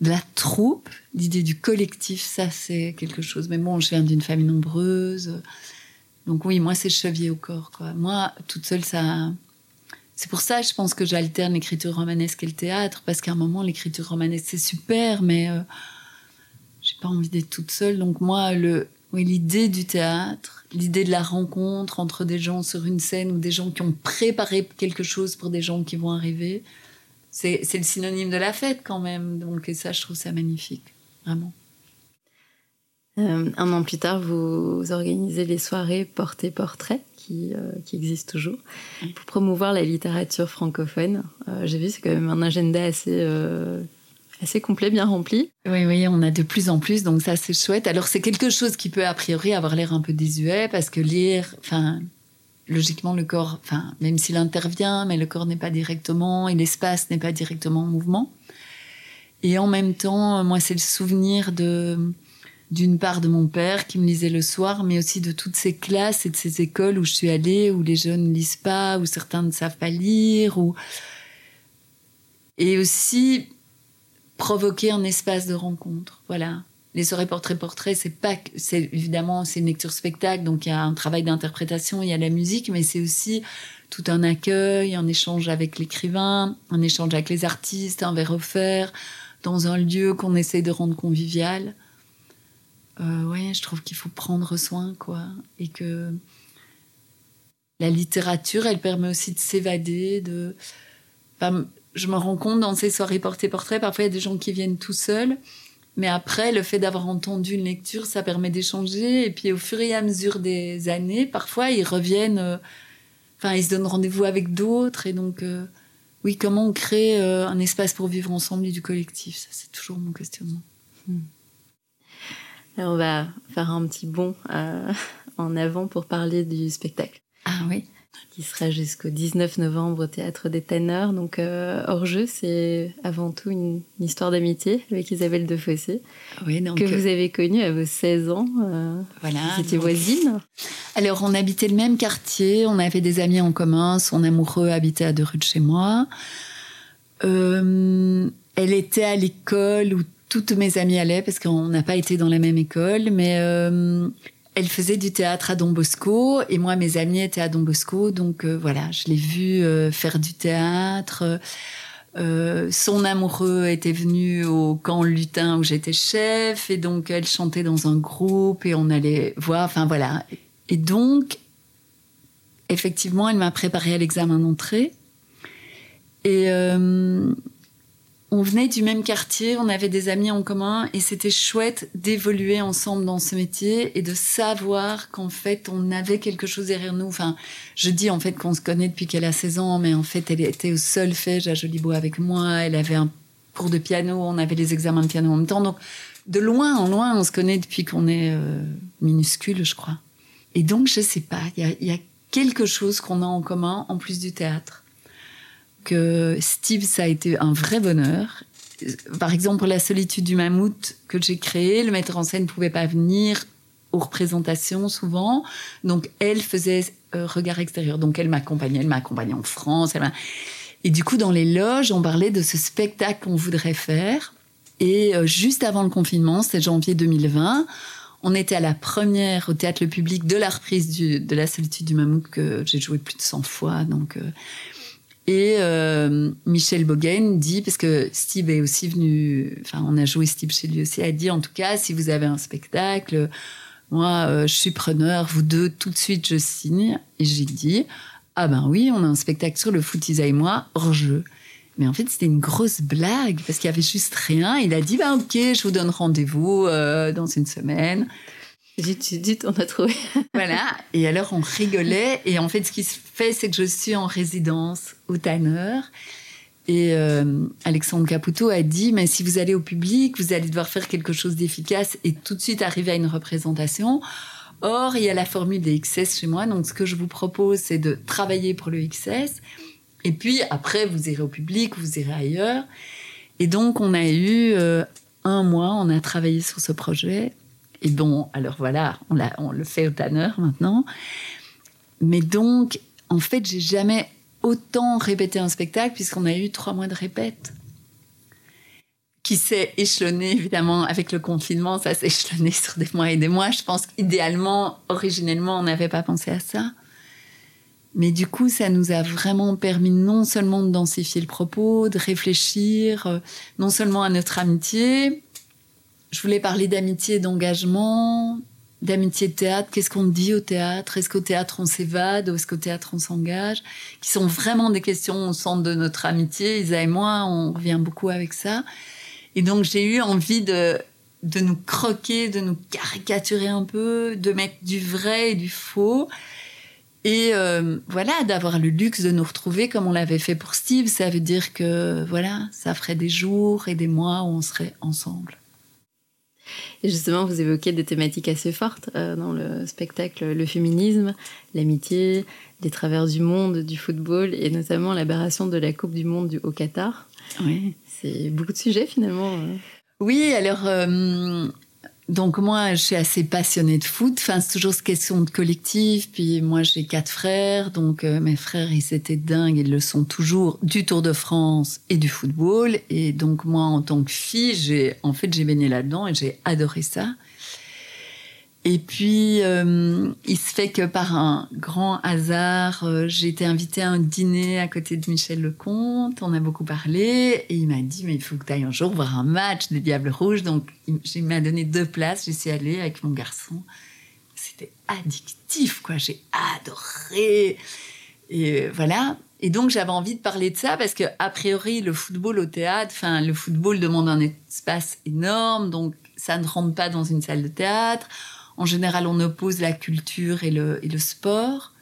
de la troupe, l'idée du collectif, ça c'est quelque chose. Mais bon, je viens d'une famille nombreuse. Donc oui, moi c'est chevillé au corps. Quoi. Moi, toute seule, ça... C'est pour ça, je pense que j'alterne l'écriture romanesque et le théâtre, parce qu'à un moment, l'écriture romanesque, c'est super, mais euh, j'ai pas envie d'être toute seule. Donc moi, le, oui, l'idée du théâtre, l'idée de la rencontre entre des gens sur une scène ou des gens qui ont préparé quelque chose pour des gens qui vont arriver, c'est le synonyme de la fête quand même. Donc, et ça, je trouve ça magnifique, vraiment. Euh, un an plus tard, vous organisez les soirées Portée-Portrait, qui, euh, qui existent toujours, pour promouvoir la littérature francophone. Euh, j'ai vu, c'est quand même un agenda assez, assez complet, bien rempli. Oui, oui, on a de plus en plus, donc ça, c'est chouette. Alors, c'est quelque chose qui peut, a priori, avoir l'air un peu désuet, parce que lire, enfin, logiquement, le corps, enfin, même s'il intervient, mais le corps n'est pas directement, et l'espace n'est pas directement en mouvement. Et en même temps, moi, c'est le souvenir de, d'une part de mon père qui me lisait le soir, mais aussi de toutes ces classes et de ces écoles où je suis allée, où les jeunes ne lisent pas, où certains ne savent pas lire, ou et aussi provoquer un espace de rencontre. Voilà, les soirées portrait-portrait, c'est pas, c'est évidemment, c'est une lecture spectacle, donc il y a un travail d'interprétation, il y a la musique, mais c'est aussi tout un accueil, un échange avec l'écrivain, un échange avec les artistes, un verre offert, dans un lieu qu'on essaie de rendre convivial. Euh, ouais, je trouve qu'il faut prendre soin, quoi, et que la littérature, elle permet aussi de s'évader, de. Je me rends compte dans ces soirées portées-portrait, parfois il y a des gens qui viennent tout seuls, mais après, le fait d'avoir entendu une lecture, ça permet d'échanger, et puis au fur et à mesure des années, parfois ils reviennent, euh, enfin, ils se donnent rendez-vous avec d'autres, et donc, euh, oui, comment on crée euh, un espace pour vivre ensemble et du collectif, ça c'est toujours mon questionnement. Alors, on va faire un petit bond en avant pour parler du spectacle. Ah oui qui sera jusqu'au 19 novembre au Théâtre des Ténors. Donc, euh, hors jeu, c'est avant tout une, une histoire d'amitié avec Isabelle Defossé, Oui, donc, que euh, vous avez connue à vos 16 ans. euh, voilà. vous étiez donc- voisines. Alors, on habitait le même quartier, on avait des amis en commun. Son amoureux habitait à deux rues de chez moi. Euh, elle était à l'école où toutes mes amies allaient, parce qu'on n'a pas été dans la même école, mais elle faisait du théâtre à Don Bosco, et moi, mes amis étaient à Don Bosco, donc euh, voilà, je l'ai vue euh, faire du théâtre. Euh, son amoureux était venu au camp lutin où j'étais chef, et donc elle chantait dans un groupe, et on allait voir, enfin voilà. Et donc, effectivement, elle m'a préparé à l'examen d'entrée. Et on venait du même quartier, on avait des amis en commun, et c'était chouette d'évoluer ensemble dans ce métier et de savoir qu'en fait, on avait quelque chose derrière nous. Enfin, je dis en fait qu'on se connaît depuis qu'elle a 16 ans, mais en fait, elle était au solfège à Jolibois avec moi, elle avait un cours de piano, on avait les examens de piano en même temps. Donc, de loin en loin, on se connaît depuis qu'on est euh, minuscule, je crois. Et donc, je sais pas, il y a quelque chose qu'on a en commun en plus du théâtre. Que Steve, ça a été un vrai bonheur. Par exemple, La solitude du mammouth que j'ai créé, le metteur en scène ne pouvait pas venir aux représentations souvent. Donc, elle faisait euh, regard extérieur. Donc, elle m'accompagnait, elle m'a accompagnée en France. Et du coup, dans les loges, on parlait de ce spectacle qu'on voudrait faire. Et euh, juste avant le confinement, c'était janvier 2020, on était à la première au théâtre le public de la reprise de La solitude du mammouth que j'ai joué plus de 100 fois. Donc, euh, et euh, Michel Bogen dit, parce que Steve est aussi venu, enfin on a joué Steve chez lui aussi, a dit en tout cas, si vous avez un spectacle, moi euh, je suis preneur, vous deux, tout de suite je signe. Et j'ai dit, ah ben oui, on a un spectacle sur le foot, Isa et moi, hors jeu. Mais en fait, c'était une grosse blague parce qu'il y avait juste rien. Il a dit, bah ok, je vous donne rendez-vous euh, dans une semaine. Zut, zut, zut, on a trouvé. Voilà. Et alors, on rigolait. Et en fait, ce qui se fait, c'est que je suis en résidence au Tanner. Et euh, Alexandre Caputo a dit, mais si vous allez au public, vous allez devoir faire quelque chose d'efficace et tout de suite arriver à une représentation. Or, il y a la formule des XS chez moi. Donc, ce que je vous propose, c'est de travailler pour le XS. Et puis, après, vous irez au public, vous irez ailleurs. Et donc, on a eu euh, un mois, on a travaillé sur ce projet. Et bon, alors voilà, on, le fait au Tanner maintenant. Mais donc, en fait, j'ai jamais autant répété un spectacle puisqu'on a eu trois mois de répète. Qui s'est échelonné, évidemment, avec le confinement, ça s'est échelonné sur des mois et des mois. Je pense qu'idéalement, originellement, on n'avait pas pensé à ça. Mais du coup, ça nous a vraiment permis non seulement de densifier le propos, de réfléchir, euh, non seulement à notre amitié, je voulais parler d'amitié et d'engagement, d'amitié de théâtre. Qu'est-ce qu'on dit au théâtre? Est-ce qu'au théâtre on s'évade ou est-ce qu'au théâtre on s'engage? Qui sont vraiment des questions au centre de notre amitié. Isa et moi, on revient beaucoup avec ça. Et donc j'ai eu envie de, de nous croquer, de nous caricaturer un peu, de mettre du vrai et du faux. Et euh, voilà, d'avoir le luxe de nous retrouver comme on l'avait fait pour Steve, ça veut dire que voilà, ça ferait des jours et des mois où on serait ensemble. Et justement, vous évoquez des thématiques assez fortes euh, dans le spectacle, le féminisme, l'amitié, les travers du monde, du football, et notamment l'aberration de la Coupe du Monde du au Qatar. Oui. C'est beaucoup de sujets finalement. euh. Oui, alors, euh, donc moi, je suis assez passionnée de foot. Enfin, c'est toujours cette question de collectif. Puis moi, j'ai quatre frères. Donc euh, mes frères, ils étaient dingues. Ils le sont toujours du Tour de France et du football. Et donc moi, en tant que fille, j'ai en fait j'ai baigné là-dedans et j'ai adoré ça. Et puis, euh, il se fait que par un grand hasard, euh, j'ai été invitée à un dîner à côté de Michel Lecomte. On a beaucoup parlé et il m'a dit Mais il faut que tu ailles un jour voir un match des Diables Rouges. Donc, il m'a donné deux places. J'y suis allée avec mon garçon. C'était addictif, quoi. J'ai adoré. Et euh, voilà. Et donc, j'avais envie de parler de ça parce que, a priori, le football au théâtre, enfin, le football demande un espace énorme. Donc, ça ne rentre pas dans une salle de théâtre en général, on oppose la culture et le, sport.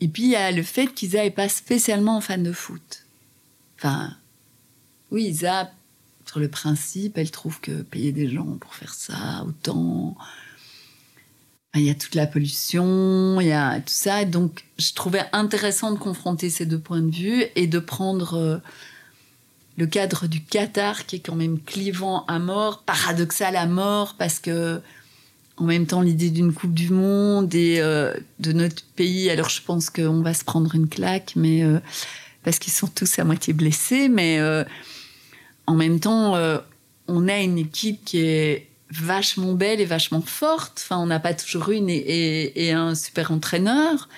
Et puis, il y a le fait qu'Isa n'est pas spécialement fan de foot. Enfin, oui, Isa, sur le principe, elle trouve que payer des gens pour faire ça, autant. Il y a toute la pollution, il y a tout ça. Donc, je trouvais intéressant de confronter ces deux points de vue et de prendre euh, le cadre du Qatar, qui est quand même clivant à mort, paradoxal à mort, parce que en même temps l'idée d'une Coupe du Monde et euh, de notre pays. Alors je pense qu'on va se prendre une claque, mais euh, parce qu'ils sont tous à moitié blessés, mais euh, en même temps, on a une équipe qui est vachement belle et vachement forte. Enfin, on n'a pas toujours une et, un super entraîneur.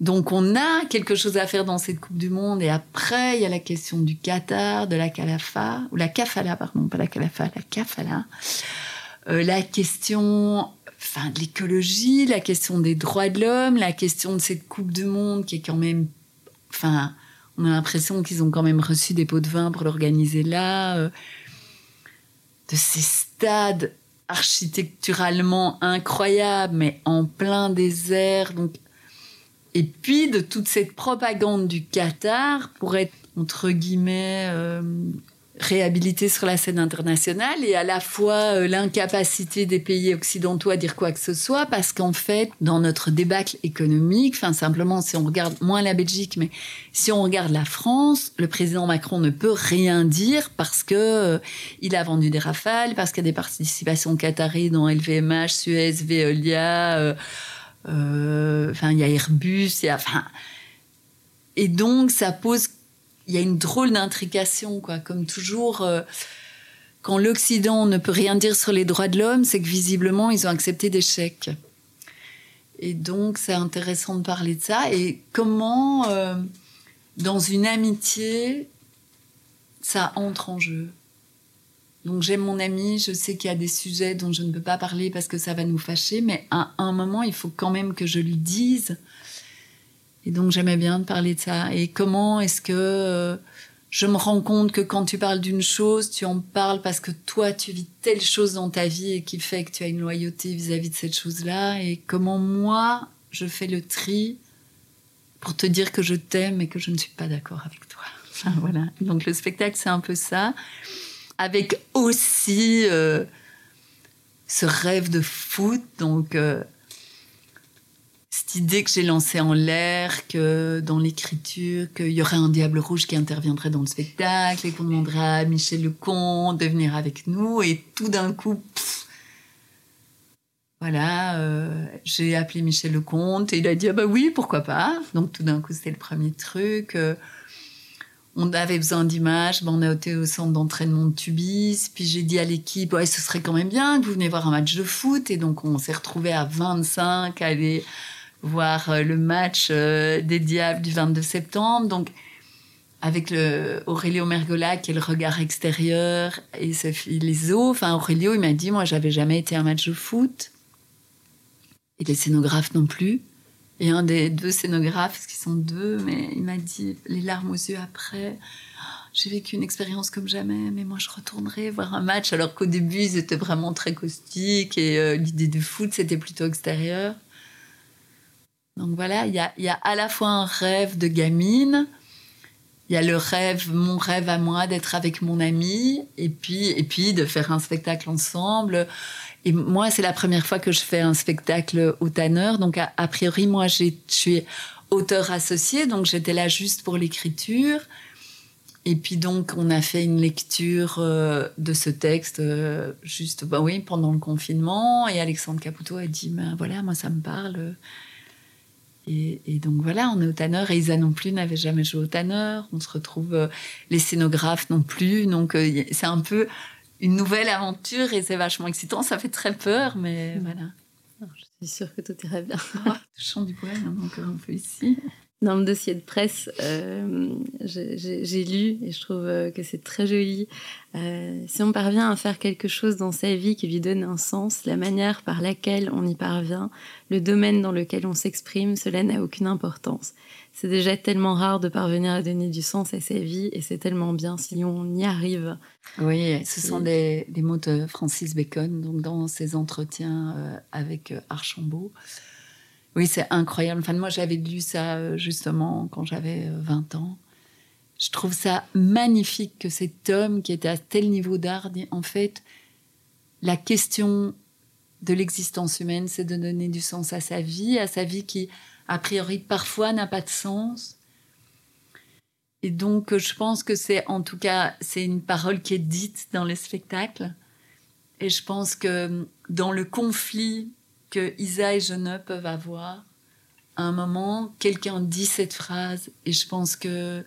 Donc on a quelque chose à faire dans cette Coupe du Monde. Et après, il y a la question du Qatar, de la Calafa, ou la Kafala, pardon, pas la Calafa, la Kafala. Euh, la question enfin, de l'écologie, la question des droits de l'homme, la question de cette Coupe du Monde qui est quand même. Enfin, on a l'impression qu'ils ont quand même reçu des pots de vin pour l'organiser là. Euh, de ces stades architecturalement incroyables, mais en plein désert. Donc, et puis de toute cette propagande du Qatar pour être entre guillemets euh, réhabilité sur la scène internationale et à la fois euh, l'incapacité des pays occidentaux à dire quoi que ce soit parce qu'en fait dans notre débâcle économique enfin simplement si on regarde moins la Belgique mais si on regarde la France le président Macron ne peut rien dire parce que euh, il a vendu des rafales parce qu'il y a des participations qataries dans LVMH Suez Veolia euh, enfin il y a Airbus il y a enfin et donc ça pose il y a une drôle d'intrication, quoi. Comme toujours, euh, quand l'Occident ne peut rien dire sur les droits de l'homme, c'est que visiblement, ils ont accepté des chèques. Et donc, c'est intéressant de parler de ça. Et comment, euh, dans une amitié, ça entre en jeu? Donc, j'aime mon ami, je sais qu'il y a des sujets dont je ne peux pas parler parce que ça va nous fâcher, mais à un moment, il faut quand même que je lui dise et donc j'aimais bien de parler de ça. Et comment est-ce que euh, je me rends compte que quand tu parles d'une chose, tu en parles parce que toi, tu vis telle chose dans ta vie et qui fait que tu as une loyauté vis-à-vis de cette chose-là. Et comment moi, je fais le tri pour te dire que je t'aime et que je ne suis pas d'accord avec toi. voilà. Donc le spectacle, c'est un peu ça. Avec aussi euh, ce rêve de foot. Donc... Euh, idée que j'ai lancée en l'air, que dans l'écriture, qu'il y aurait un diable rouge qui interviendrait dans le spectacle et qu'on demanderait à Michel Lecomte de venir avec nous. Et tout d'un coup, voilà, euh, j'ai appelé Michel Lecomte et il a dit ah bah oui, pourquoi pas. Donc tout d'un coup, c'était le premier truc. Euh, on avait besoin d'images, ben, on a été au centre d'entraînement de Tubis, puis j'ai dit à l'équipe, ouais, ce serait quand même bien que vous venez voir un match de foot, et donc on s'est retrouvé à 25 à aller voir euh, le match euh, des Diables du 22 septembre. Donc, avec le Aurelio Mergola qui est le regard extérieur et Sophie Lizo. Enfin, Aurelio, il m'a dit, moi, j'avais jamais été à un match de foot. Et les scénographes non plus. Et un des deux scénographes, parce qu'ils sont deux, mais il m'a dit, les larmes aux yeux après, j'ai vécu une expérience comme jamais, mais moi je retournerai voir un match, alors qu'au début ils étaient vraiment très caustiques et euh, l'idée du foot c'était plutôt extérieur. Donc voilà, il y a, à la fois un rêve de gamine, il y a le rêve, mon rêve à moi d'être avec mon ami, et puis, et puis de faire un spectacle ensemble. Et moi, c'est la première fois que je fais un spectacle au Tanner. Donc, a, priori, moi, je suis auteur associé, donc j'étais là juste pour l'écriture. Et puis donc, on a fait une lecture euh, de ce texte euh, juste, bah oui, pendant le confinement. Et Alexandre Caputo a dit, ben voilà, moi ça me parle. Et, et donc voilà, on est au tanneur. Et Isa non plus n'avait jamais joué au tanneur. On se retrouve, euh, les scénographes non plus. Donc euh, c'est un peu une nouvelle aventure et c'est vachement excitant. Ça fait très peur, mais voilà. Je suis sûre que tout ira bien. Touchant du poil, hein, encore un peu ici. Dans le dossier de presse, euh, j'ai lu et je trouve euh, que c'est très joli. Euh, si on parvient à faire quelque chose dans sa vie qui lui donne un sens, la manière par laquelle on y parvient, le domaine dans lequel on s'exprime, cela n'a aucune importance. C'est déjà tellement rare de parvenir à donner du sens à sa vie et c'est tellement bien si on y arrive. Oui, ce sont des, des mots de Francis Bacon, donc dans ses entretiens avec Archambault. Oui, c'est incroyable. Moi, j'avais lu ça euh, justement quand j'avais euh, 20 ans. Je trouve ça magnifique que cet homme qui était à tel niveau d'art, en fait, la question de l'existence humaine, c'est de donner du sens à sa vie, à sa vie qui, a priori, parfois n'a pas de sens. Et donc, euh, je pense que c'est, en tout cas, c'est une parole qui est dite dans les spectacles. Et je pense que euh, dans le conflit que Isa et Jeune peuvent avoir, à un moment, quelqu'un dit cette phrase. Et je pense que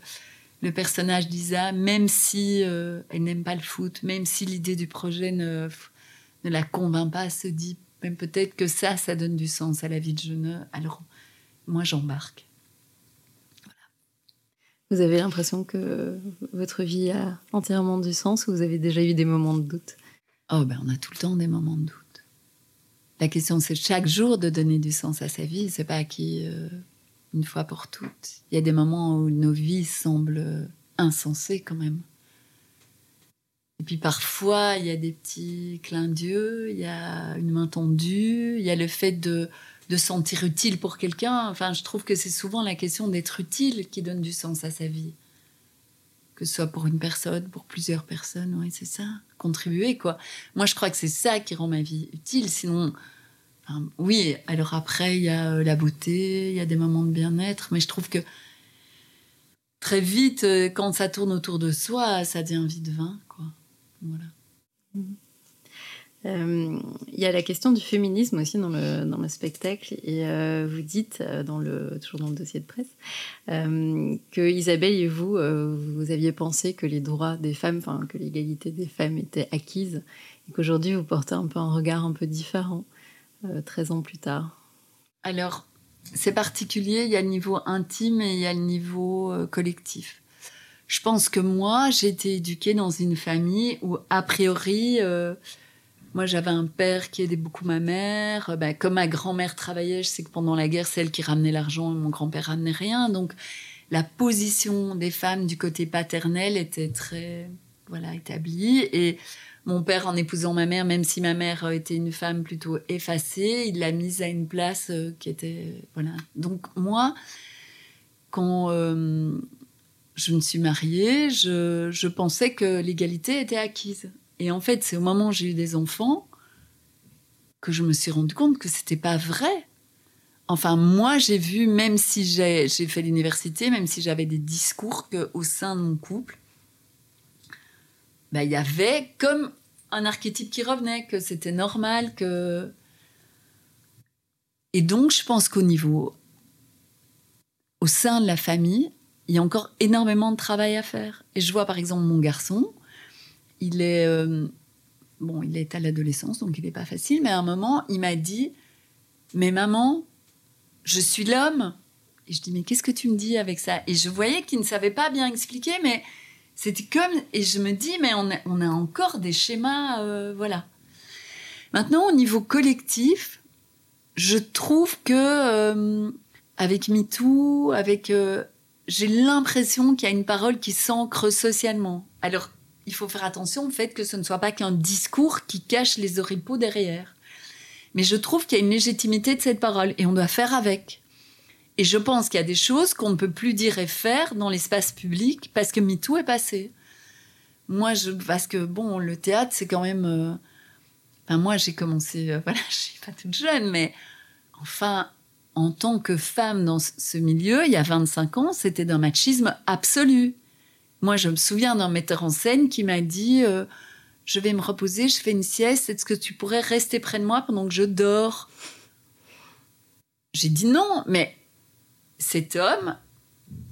le personnage d'Isa, même si euh, elle n'aime pas le foot, même si l'idée du projet ne, ne la convainc pas, se dit même peut-être que ça, ça donne du sens à la vie de Jeune. Alors, moi, j'embarque. Vous avez l'impression que votre vie a entièrement du sens ou vous avez déjà eu des moments de doute? Oh, ben, on a tout le temps des moments de doute. La question, c'est chaque jour de donner du sens à sa vie. C'est pas acquis euh, une fois pour toutes. Il y a des moments où nos vies semblent euh, insensées quand même. Et puis parfois, il y a des petits clins d'yeux, il y a une main tendue, il y a le fait de, de sentir utile pour quelqu'un. Enfin, je trouve que c'est souvent la question d'être utile qui donne du sens à sa vie. Que ce soit pour une personne, pour plusieurs personnes, oui, c'est ça. Contribuer, quoi. Moi, je crois que c'est ça qui rend ma vie utile. Sinon, oui, alors après, il y a euh, la beauté, il y a des moments de bien-être, mais je trouve que très vite, euh, quand ça tourne autour de soi, ça devient vite vain, quoi. Voilà. Euh, Il y a la question du féminisme aussi dans le, dans le spectacle. Et euh, vous dites, euh, dans le, toujours dans le dossier de presse, euh, que Isabelle et vous, euh, vous aviez pensé que les droits des femmes, enfin que l'égalité des femmes était acquise, et qu'aujourd'hui vous portez un peu un regard un peu différent, euh, 13 ans plus tard. Alors, c'est particulier, il y a le niveau intime et il y a le niveau euh, collectif. Je pense que moi, j'ai été éduquée dans une famille où, a priori, euh, moi j'avais un père qui aidait beaucoup ma mère. Euh, ben, comme ma grand-mère travaillait, je sais que pendant la guerre, c'est elle qui ramenait l'argent et mon grand-père ramenait rien. Donc, la position des femmes du côté paternel était très voilà, établie. Et mon père, en épousant ma mère, même si ma mère euh, était une femme plutôt effacée, il l'a mise à une place euh, qui était. Voilà. Donc, moi, quand je me suis mariée, je pensais que l'égalité était acquise. Et en fait, c'est au moment où j'ai eu des enfants que je me suis rendu compte que c'était pas vrai. Enfin, moi, j'ai vu, même si j'ai fait l'université, même si j'avais des discours, qu'au sein de mon couple, ben, il y avait comme un archétype qui revenait, que c'était normal, que... Et donc, je pense qu'au niveau, au sein de la famille, il y a encore énormément de travail à faire. Et je vois par exemple mon garçon, il est, euh, bon, il est à l'adolescence, donc il n'est pas facile, mais à un moment, il m'a dit, mais maman, je suis l'homme. Et je dis, mais qu'est-ce que tu me dis avec ça? Et je voyais qu'il ne savait pas bien expliquer, mais c'était comme, et je me dis, mais on a, encore des schémas, euh, voilà. Maintenant, au niveau collectif, je trouve que euh, avec MeToo, avec, j'ai l'impression qu'il y a une parole qui s'ancre socialement. Alors, il faut faire attention au fait que ce ne soit pas qu'un discours qui cache les oripeaux derrière. Mais je trouve qu'il y a une légitimité de cette parole et on doit faire avec. Et je pense qu'il y a des choses qu'on ne peut plus dire et faire dans l'espace public parce que MeToo est passé. Moi, je, parce que bon, le théâtre, c'est quand même. euh, moi, j'ai commencé. euh, voilà, je suis pas toute jeune, mais enfin, en tant que femme dans ce milieu, il y a 25 ans, c'était d'un machisme absolu. Moi, je me souviens d'un metteur en scène qui m'a dit euh, Je vais me reposer, je fais une sieste, est-ce que tu pourrais rester près de moi pendant que je dors? J'ai dit non, mais cet homme,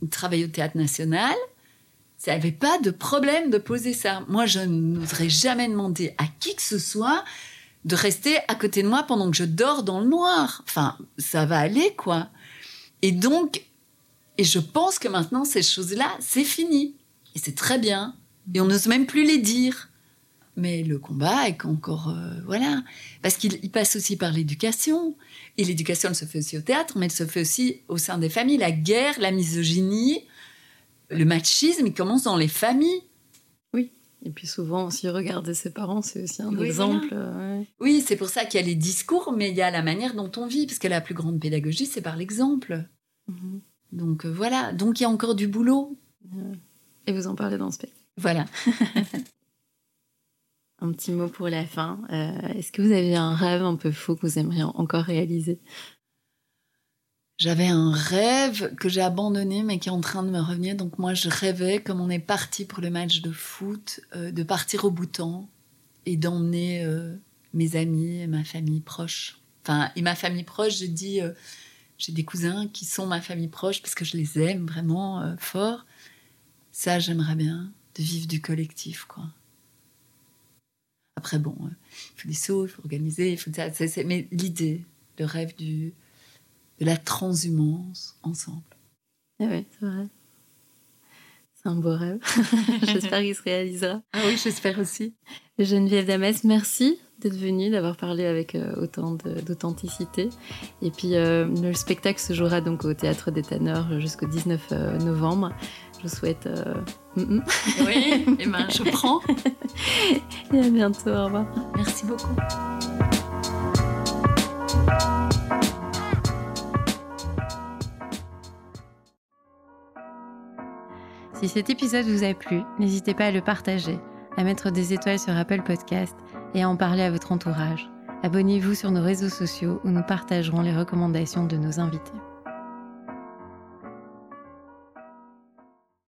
il travaille au théâtre national, ça n'avait pas de problème de poser ça. Moi, je n'oserais jamais demander à qui que ce soit de rester à côté de moi pendant que je dors dans le noir. Enfin, ça va aller, quoi. Et donc, et je pense que maintenant, ces choses-là, c'est fini. Et c'est très bien. Et on n'ose même plus les dire. Mais le combat est encore. euh, voilà. Parce qu'il il passe aussi par l'éducation. Et l'éducation, elle se fait aussi au théâtre, mais elle se fait aussi au sein des familles. La guerre, la misogynie, le machisme, il commence dans les familles. Et puis souvent, aussi, regarder ses parents, c'est aussi un Oui, exemple. euh, ouais. Oui, c'est pour ça qu'il y a les discours, mais il y a la manière dont on vit. Parce que la plus grande pédagogie, c'est par l'exemple. Mhm. Donc euh, voilà. Donc il y a encore du boulot. Et vous en parlez dans le spectacle. Voilà. Un petit mot pour la fin. Euh, Est-ce que vous avez un rêve un peu fou que vous aimeriez encore réaliser? J'avais un rêve que j'ai abandonné, mais qui est en train de me revenir. Donc moi, je rêvais, comme on est parti pour le match de foot, euh, de partir au Bhoutan et d'emmener euh, mes amis et ma famille proche. Enfin, et ma famille proche, je dis, j'ai des cousins qui sont ma famille proche parce que je les aime vraiment fort. Ça, j'aimerais bien, de vivre du collectif, quoi. Après, bon, euh, il faut des sauts, il faut organiser, il faut ça. Mais l'idée, le rêve du, de la transhumance ensemble. Ah ouais, c'est vrai. C'est un beau rêve. J'espère qu'il se réalisera. Ah oui, j'espère aussi. Geneviève Damas, merci d'être venue, d'avoir parlé avec euh, autant d'authenticité. Et puis, euh, le spectacle se jouera donc au Théâtre des Tanneurs jusqu'au 19 euh, novembre. Je vous souhaite... euh, mm, mm. Oui, et ben je prends. Et à bientôt, au revoir. Merci beaucoup. Si cet épisode vous a plu, n'hésitez pas à le partager, à mettre des étoiles sur Apple Podcast et à en parler à votre entourage. Abonnez-vous sur nos réseaux sociaux où nous partagerons les recommandations de nos invités.